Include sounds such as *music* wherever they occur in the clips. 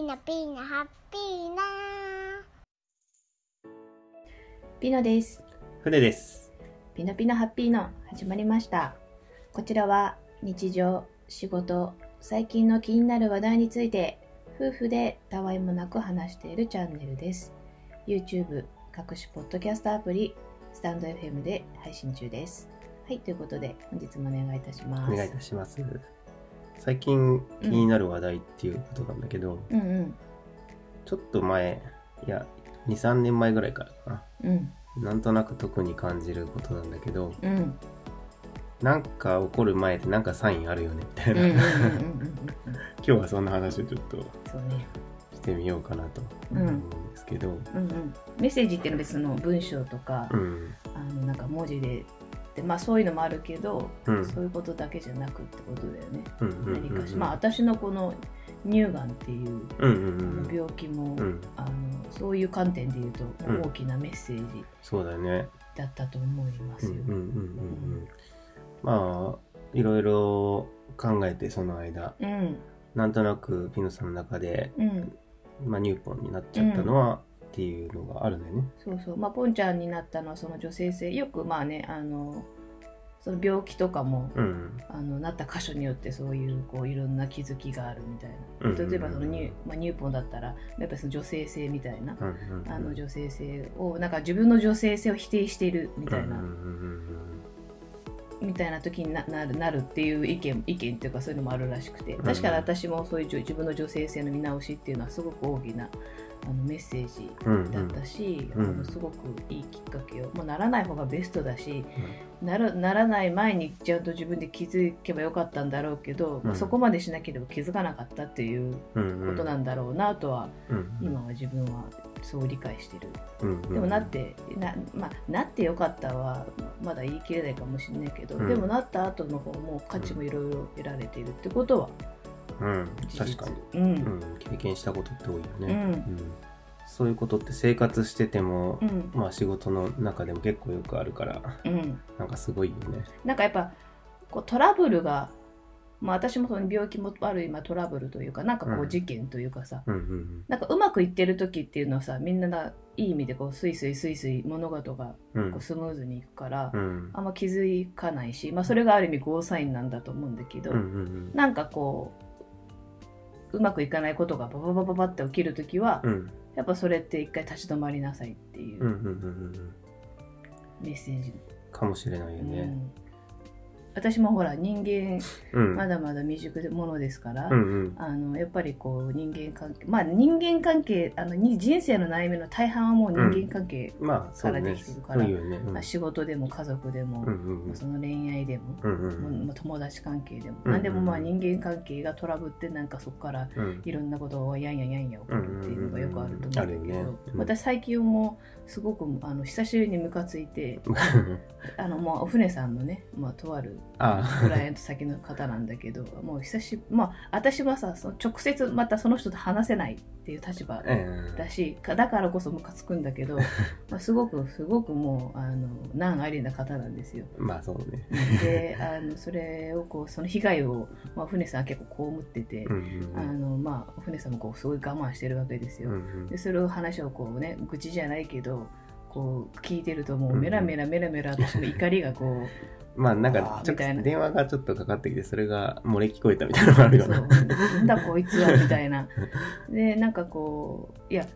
ーナピーナハッピーなピノです。船です。ピノピノハッピーの始まりました。こちらは日常、仕事、最近の気になる話題について夫婦でたわいもなく話しているチャンネルです。YouTube、各種ポッドキャストアプリ、スタンド FM で配信中です。はい、ということで本日もお願いいたします。お願いいたします。最近気になる話題っていうことなんだけど、うんうん。ちょっと前、いや、2、3年前ぐらいからかうんな。なんとなく特に感じることなんだけど、うんなんか起こる前ってなんかサインあるよねみたいな。うんうんうんうんうん *laughs* 今日はそんな話をちょっとそうね。してみようかなとうん思うんですけど、うんうん。メッセージっていうのは別の文章とか、うん。あのなんか文字ででまあそういうのもあるけど、うん。そういうことだけじゃなくってことだよね。うんうんうん何かしまあ私のこの乳がんっていう病気も、うん。あのそういう観点で言うとうん大きなメッセージそうだよね。だったと思いますよ。まあ、いろいろ考えてその間、うんなんとなくピノさんの中で、うんまあ、ニューポンになっちゃったのは、っていうのがあるんだよね。そうそうまあポンちゃんになったのはその女性性よくまあねあのその病気とかもうん。あのなった箇所によってそういうこういろんな気づきがあるみたいな例えばその乳,、まあ、乳ポンだったらやっぱりその女性性みたいな。あの女性性をなんか自分の女性性を否定しているみたいな、みたいな時にななるなるっていう意見意見っていうかそういうのもあるらしくて確かに私もそういう自分の女性性の見直しっていうのはすごく大きなあのメッセージうんうん。だったし、うん。あのすごくいいきっかけを、もうならない方がベストだし、なるならない前にちゃんと自分で気づけばよかったんだろうけど、まあうんそこまでしなければ気づかなかったっていううんうん。ことなんだろうなとは、うんうん。今は自分はそう理解してる。うんうんでもなってな,、まあ、なってよかったはまだ言い切れないかもしれないけど、うん。でもなった後の方も価値もいろいろ得られているってことはうん確かに、うん。うん、経験したことって多いよね、ん。そういうことって生活してても、うん。まあ仕事の中でも結構よくあるからうん。なんかすごいよね。なんかやっぱこうトラブルが、まあ、私もその病気もある今トラブルというかなんかこううん事件というかさ、うん。うんなんかうまくいってる時っていうのはさみんなないい意味でこうスイスイスイスイ物事がうん。こうスムーズにいくから、うん。あんま気づかないし、まあ、それがある意味ゴーサインなんだと思うんだけど、うんうん。なんかこううまくいかないことがバババババって起きるときは、うん。やっぱそれって一回立ち止まりなさいっていうメッセージ、かもしれないよね。うん私もほら人間うん。まだまだ未熟ものですから、うんうん。あのやっぱりこう人間関係まあ人間関係あのに人生の悩みの大半はもう人間関係、まあそうからね。できてるからそういうよね。うん。まあ仕事でも家族でも、うんうんうん。その恋愛でも、うんうんうん。まあ友達関係でも、うん何でもまあ人間関係がトラブってなんかそこからうん。いろんなことをやんややんや起こるっていうのがよくあると思うんだけど、うんうんうんうん。あるよね。うん。私最近もすごくあの久しぶりにムカついて *laughs* あのもうお船さんのね、まあ、とあるあクライアント先の方なんだけどもう久しぶりまあ私はさその直接またその人と話せないっていう立場うんだしかだからこそムカつくんだけど、*laughs* まあ、すごくすごくもうあの難ありな方なんですよ。まあそうね。であのそれをこうその被害を、まあ、船さんは結構被ってて、うんうんあのまあ、船さんもこうすごい我慢してるわけですよ。うんうん。でそれを話をこうね愚痴じゃないけどこう聞いてるともううんメラメラメラメラ私の怒りがこ *laughs* まあなんあかーみたいな。直電話がちょっとかかってきてそれが漏れ聞こえたみたいなのがあるよね。なんだこいつはみたいな。*laughs* でなんかこういや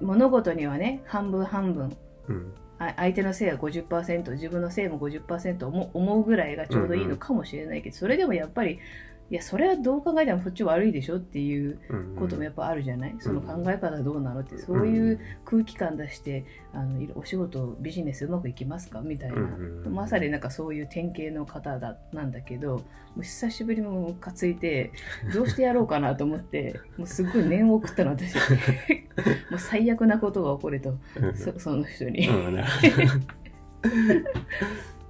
物事にはね半分半分。うん。あ相手のせいは50%自分のせいも50%思う思うぐらいがちょうどいいのかもしれないけど、それでもやっぱりいやそれはどう考えてもそっち悪いでしょっていううんうん。こともやっぱあるじゃない、その考え方どうなのって。そういう空気感出してあのお仕事ビジネスうまくいきますか？みたいな、うんうんうん。まさになんかそういう典型の方だなんだけどもう久しぶりにムカついてどうしてやろうかなと思って *laughs* もうすっごい念を送ったの私。*laughs* もう最悪なことが起こると。うんそその人に、*laughs*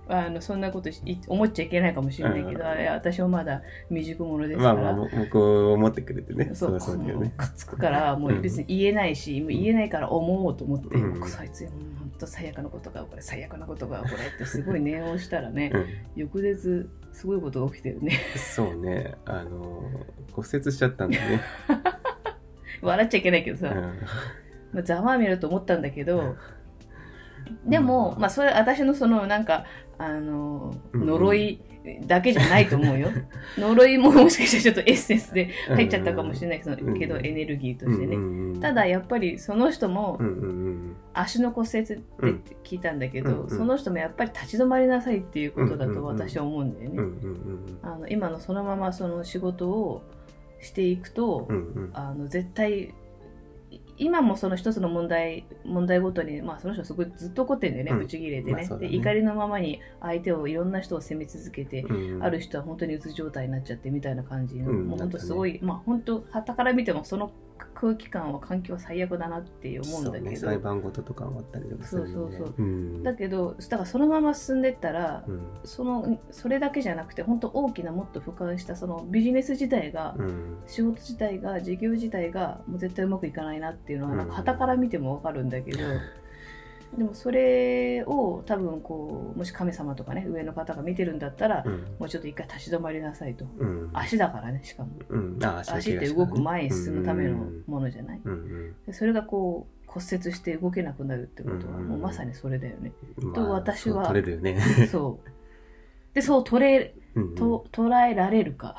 あのそんなこと思っちゃいけないかもしれないけど、うん。あれ私はまだ未熟者ですどから、まあまあ僕を思ってくれてねそう。そうそうくっつくからもう別に言えないし、もう言えないから思おうと思って、うん。そいつ本当最悪なことが起これ最悪なことが起これってすごい念をしたらね、うん。翌日すごいことが起きてるね。そうね。あの骨折しちゃったんだね。笑っちゃいけないけどさ、うん。まあざまあみろと思ったんだけど、でも、まあ、それ、私のその、なんか、あの、うんうん。呪いだけじゃないと思うよ。*laughs* 呪いももしかしたらちょっとエッセンスで入っちゃったかもしれないけど、うんけどエネルギーとしてね。うんうんただ、やっぱりその人もうんうんうん。足の骨折ってうん聞いたんだけど、うんうんその人もやっぱり立ち止まりなさいっていうことだと私は思うんだよね。うんうんうん。あの今のそのままその仕事をしていくと、うんうん。あの絶対い今もその一つの問題問題ごとに、まあ、その人すごいずっと怒ってんだよね、うん。ブチ切れてね,、まあね。で怒りのままに相手をいろんな人を責め続けて、うん。ある人は本当にうつ状態になっちゃってみたいな感じの、うん。もう本当すごい、まあ本当旗から見てもその空気感は環境は最悪だなって思うんだそうねけど、裁判事とかもあったりとかするよねそうそうそう。うん。だけどだからそのまま進んでったら、うん。そのそれだけじゃなくて本当大きなもっと俯瞰したそのビジネス自体が、うん。仕事自体が事業自体がもう絶対うまくいかないなっていうのはなんから見てもわかるんだけど、*laughs* でもそれを多分こうもし神様とかね上の方が見てるんだったら、うん。もうちょっと一回立ち止まりなさいと。うん。足だからねしかも。うん。あ足って動く前に進むためのものじゃない、うんでそれがこう骨折して動けなくなるってことはうんもうまさにそれだよね、うんと私はそう取れるよね。そうでそう取れうんうん。と捉えられるか、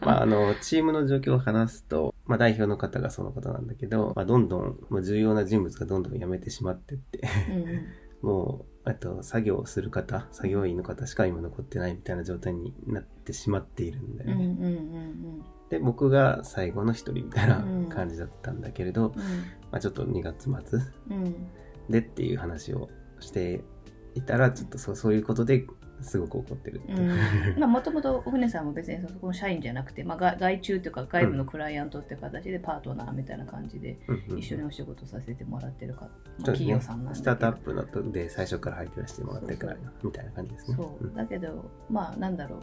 まあ、あの、チームの状況を話すと、まあ、代表の方がそのことなんだけど、まあ、どんどん、まあ、重要な人物がどんどん辞めてしまってって、うんうん。もう、あと、作業をする方、作業員の方しか今残ってないみたいな状態になってしまっているんだようんうんうね。ん。で、僕が最後の一人みたいなうん感じだったんだけれど、うん。まあ、ちょっと2月末うん。でっていう話をしていたら、ちょっとそうそういうことですごく怒ってるもともとお船さんも別にそこの社員じゃなくて、まあ、外外注というか外部のクライアントっていう形でパートナーみたいな感じで一緒にお仕事させてもらってるか、うです企業ねさんなんだけどスタートアップのとで最初から入ってらしてもらってるからそうみたいな感じですね。そう。だけどまあなんだろう。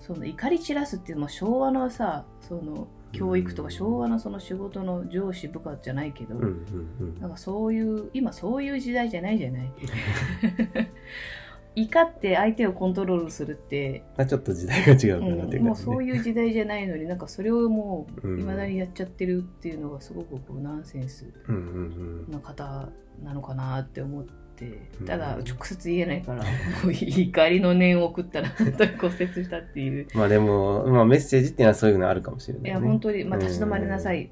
その怒り散らすっていうのも昭和のさその教育とか昭和のその仕事の上司部下じゃないけど、うんうんうん。なんかそういう今そういう時代じゃないじゃない？*laughs* 怒って相手をコントロールするってまあ、ちょっと時代が違うかなっていううん、もう感じそうね。いう時代じゃないのになんかそれをもううんいまだにやっちゃってるっていうのがすごくこうナンセンスな方なのかなって思ってうんただ直接言えないからもう怒りの念を送ったら本当に骨折したっていううん。まあでも、まあメッセージっていうのはそういうのあるかもしれない、ね。いや本当に、まあ、立ち止まりなさい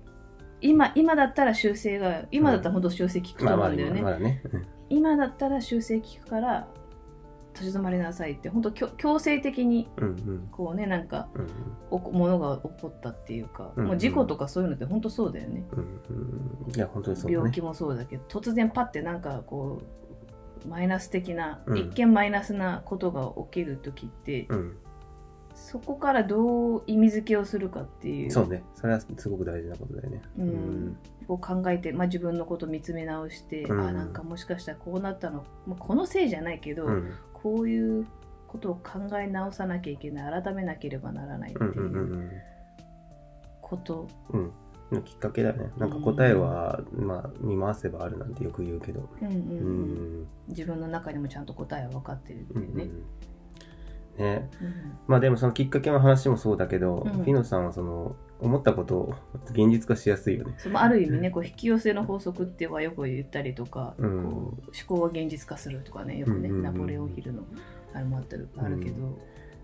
今今だったら修正が今だったら本当修正効くと思うんだよね、ね。うん今だったら修正効くから立ち止まりなさいって本当強強制的にうんうんこうねなんかうんおこものが起こったっていうか、うんもう事故とかそういうのって本当そうだよね、うんうん。いや、本当にそう。病気もそうだけど突然パッてなんかこうマイナス的な、うん一見マイナスなことが起きる時って、うん。そこからどう意味付けをするかっていうそうね。それはすごく大事なことだよね。うんこう考えて、まあ、自分のこと見つめ直して、うんあなんかもしかしたらこうなったの、まあ、このせいじゃないけど、うん。こういうことを考え直さなきゃいけない改めなければならないってうんうんういうんこと、うん。のきっかけだよね。なんか答えは、まあ、見回せばあるなんてよく言うけど。うんうんううんん。自分の中にもちゃんと答えは分かってるってうんいうね。ね。うんまあでもそのきっかけの話もそうだけど、うんフィノさんはその思ったことを現実化しやすいよね。そのある意味ねこう引き寄せの法則ってはよく言ったりとか、うん。こう思考は現実化するとかねよくね、うんうんうんナポレオンヒルのあれもあったるあるけど、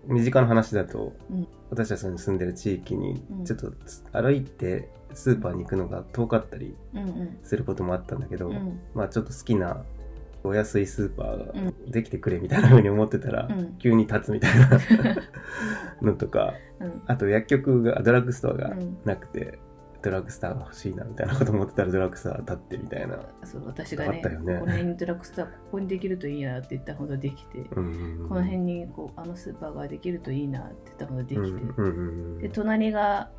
身近な話だと、うん。私たちの住んでる地域にうん。ちょっとつ歩いてスーパーに行くのが遠かったりうんうん。することもあったんだけど、うん。まあちょっと好きなお安いスーパーがうん。できてくれみたいな風に思ってたら、うん。急に立つみたいな *laughs* のとかうん。あと薬局がドラッグストアがうん。なくて、ドラッグストアが欲しいなみたいなこと思ってたらドラッグストア立ってみたいな、そう私がねあったよね。この辺にドラッグストアここにできるといいなって言ったほどできて、うんうんうん。この辺にこうあのスーパーができるといいなって言ったほどできて、うんうんうん。で隣が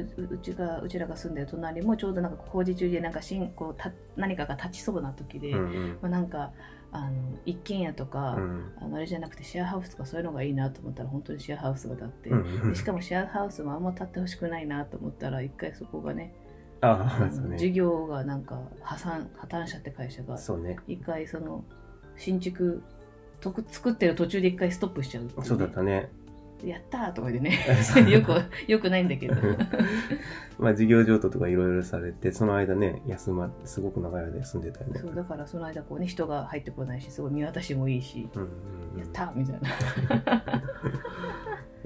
ううちがうちらが住んでる隣もちょうどなんか工事中でなんか新こうた何かが立ちそうな時で、うんうんまあ、なんかあの一軒家とか、うんあのあれじゃなくてシェアハウスとかそういうのがいいなと思ったら本当にシェアハウスが建って、うんしかもシェアハウスもあんま建ってほしくないなと思ったら一回そこがねああ、ね。事業がなんか破産破綻しちゃって会社がそうね。一回その新築とく作ってる途中で一回ストップしちゃうっていねそうだったね。やったーとか言ってね。*laughs* よくよくないんだけど。*laughs* まあ授業譲渡とかいろいろされて、その間ね、休ますごく長い間休んでたよね。そうだからその間こうね人が入ってこないしすごい見渡しもいいし、うんうんうん。やったーみたい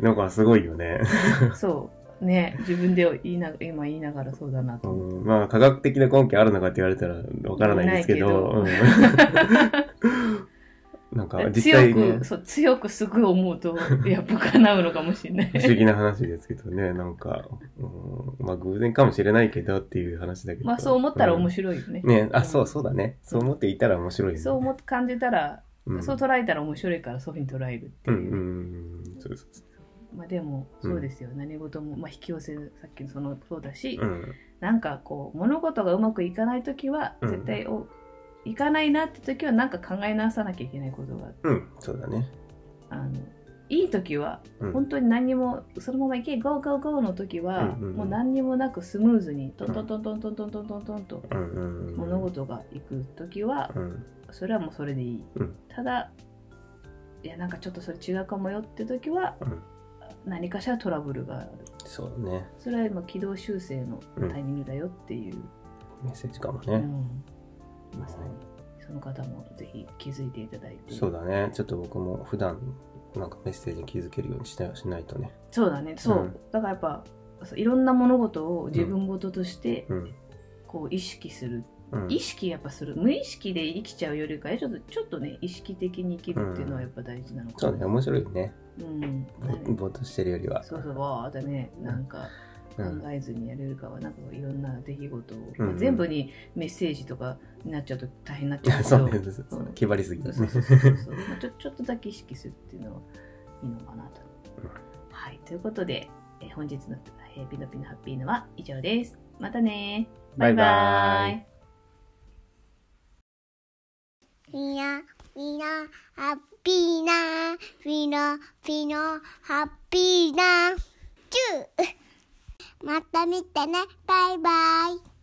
な。*laughs* んかすごいよね。なそうね自分で言いな今言いながらそうだなとう。ん。まあ科学的な根拠あるのかって言われたらわからないですけど。なんか実際ね強く、、そう強くすごい思うと *laughs* やっぱ叶うのかもしれない不思議な話ですけどね、なんか、うんまあ偶然かもしれないけどっていう話だけど。まあそう思ったら面い。白いよね、ね、あ、そうそうだね。そう思っていたら面白いよね。そう思って感じたら、うんそう捉えたら面白いからそういうふうに捉えるっていう、うんうんうん。そうそうそまあでもそうですよ、何事も、まあ、引き寄せさっきのそのそうだし、う。うん。なんかこう物事がうまくいかない時はうん絶対お、いかないなって時はなんか考え直さなきゃいけないことがうん、そうだね。あのいい時はうん本当に何にもそのままいけゴーゴーゴーの時は、うんうんうんもう何にもなくスムーズにトントントントントントントントントンとうんうんうん。物事がいく時はうん。それはもうそれでいい、うんただいやなんかちょっとそれ違うかもよって時はうん。何かしらトラブルがあるそうね。それは今軌道修正のタイミングだよっていう、メッセージかもね。うんまさにその方もぜひ気づいていただいてそうだね。ちょっと僕も普段、なんかメッセージに気づけるようにしないしないとね。そうだねそう、うんだからやっぱいろんな物事を自分事としてうん。こう意識する、うん。意識やっぱする無意識で生きちゃうよりかちょっとちょっとね意識的に生きるっていうのはやっぱ大事なのかなそうね、面白いね。うんぼぼーっとしてるよりは。そうそうわーってねなんか考うんえずにやれるかはなんかいろんな出来事を、うんまあ全部にメッセージとかになっちゃうと大変になっちゃうけど *laughs* そうね、気張りすぎ。そうそう。そうそうそう。*laughs* まあちょちょっとだけ意識するっていうのはいいのかなと。うんはい、ということで、えー本日のえーピノピノハッピーのは以上です。またね。バイバイ。みな、みな、ハッピーな、ピノ、ピノ、ハッピーな、チューまた見てね、バイバイ。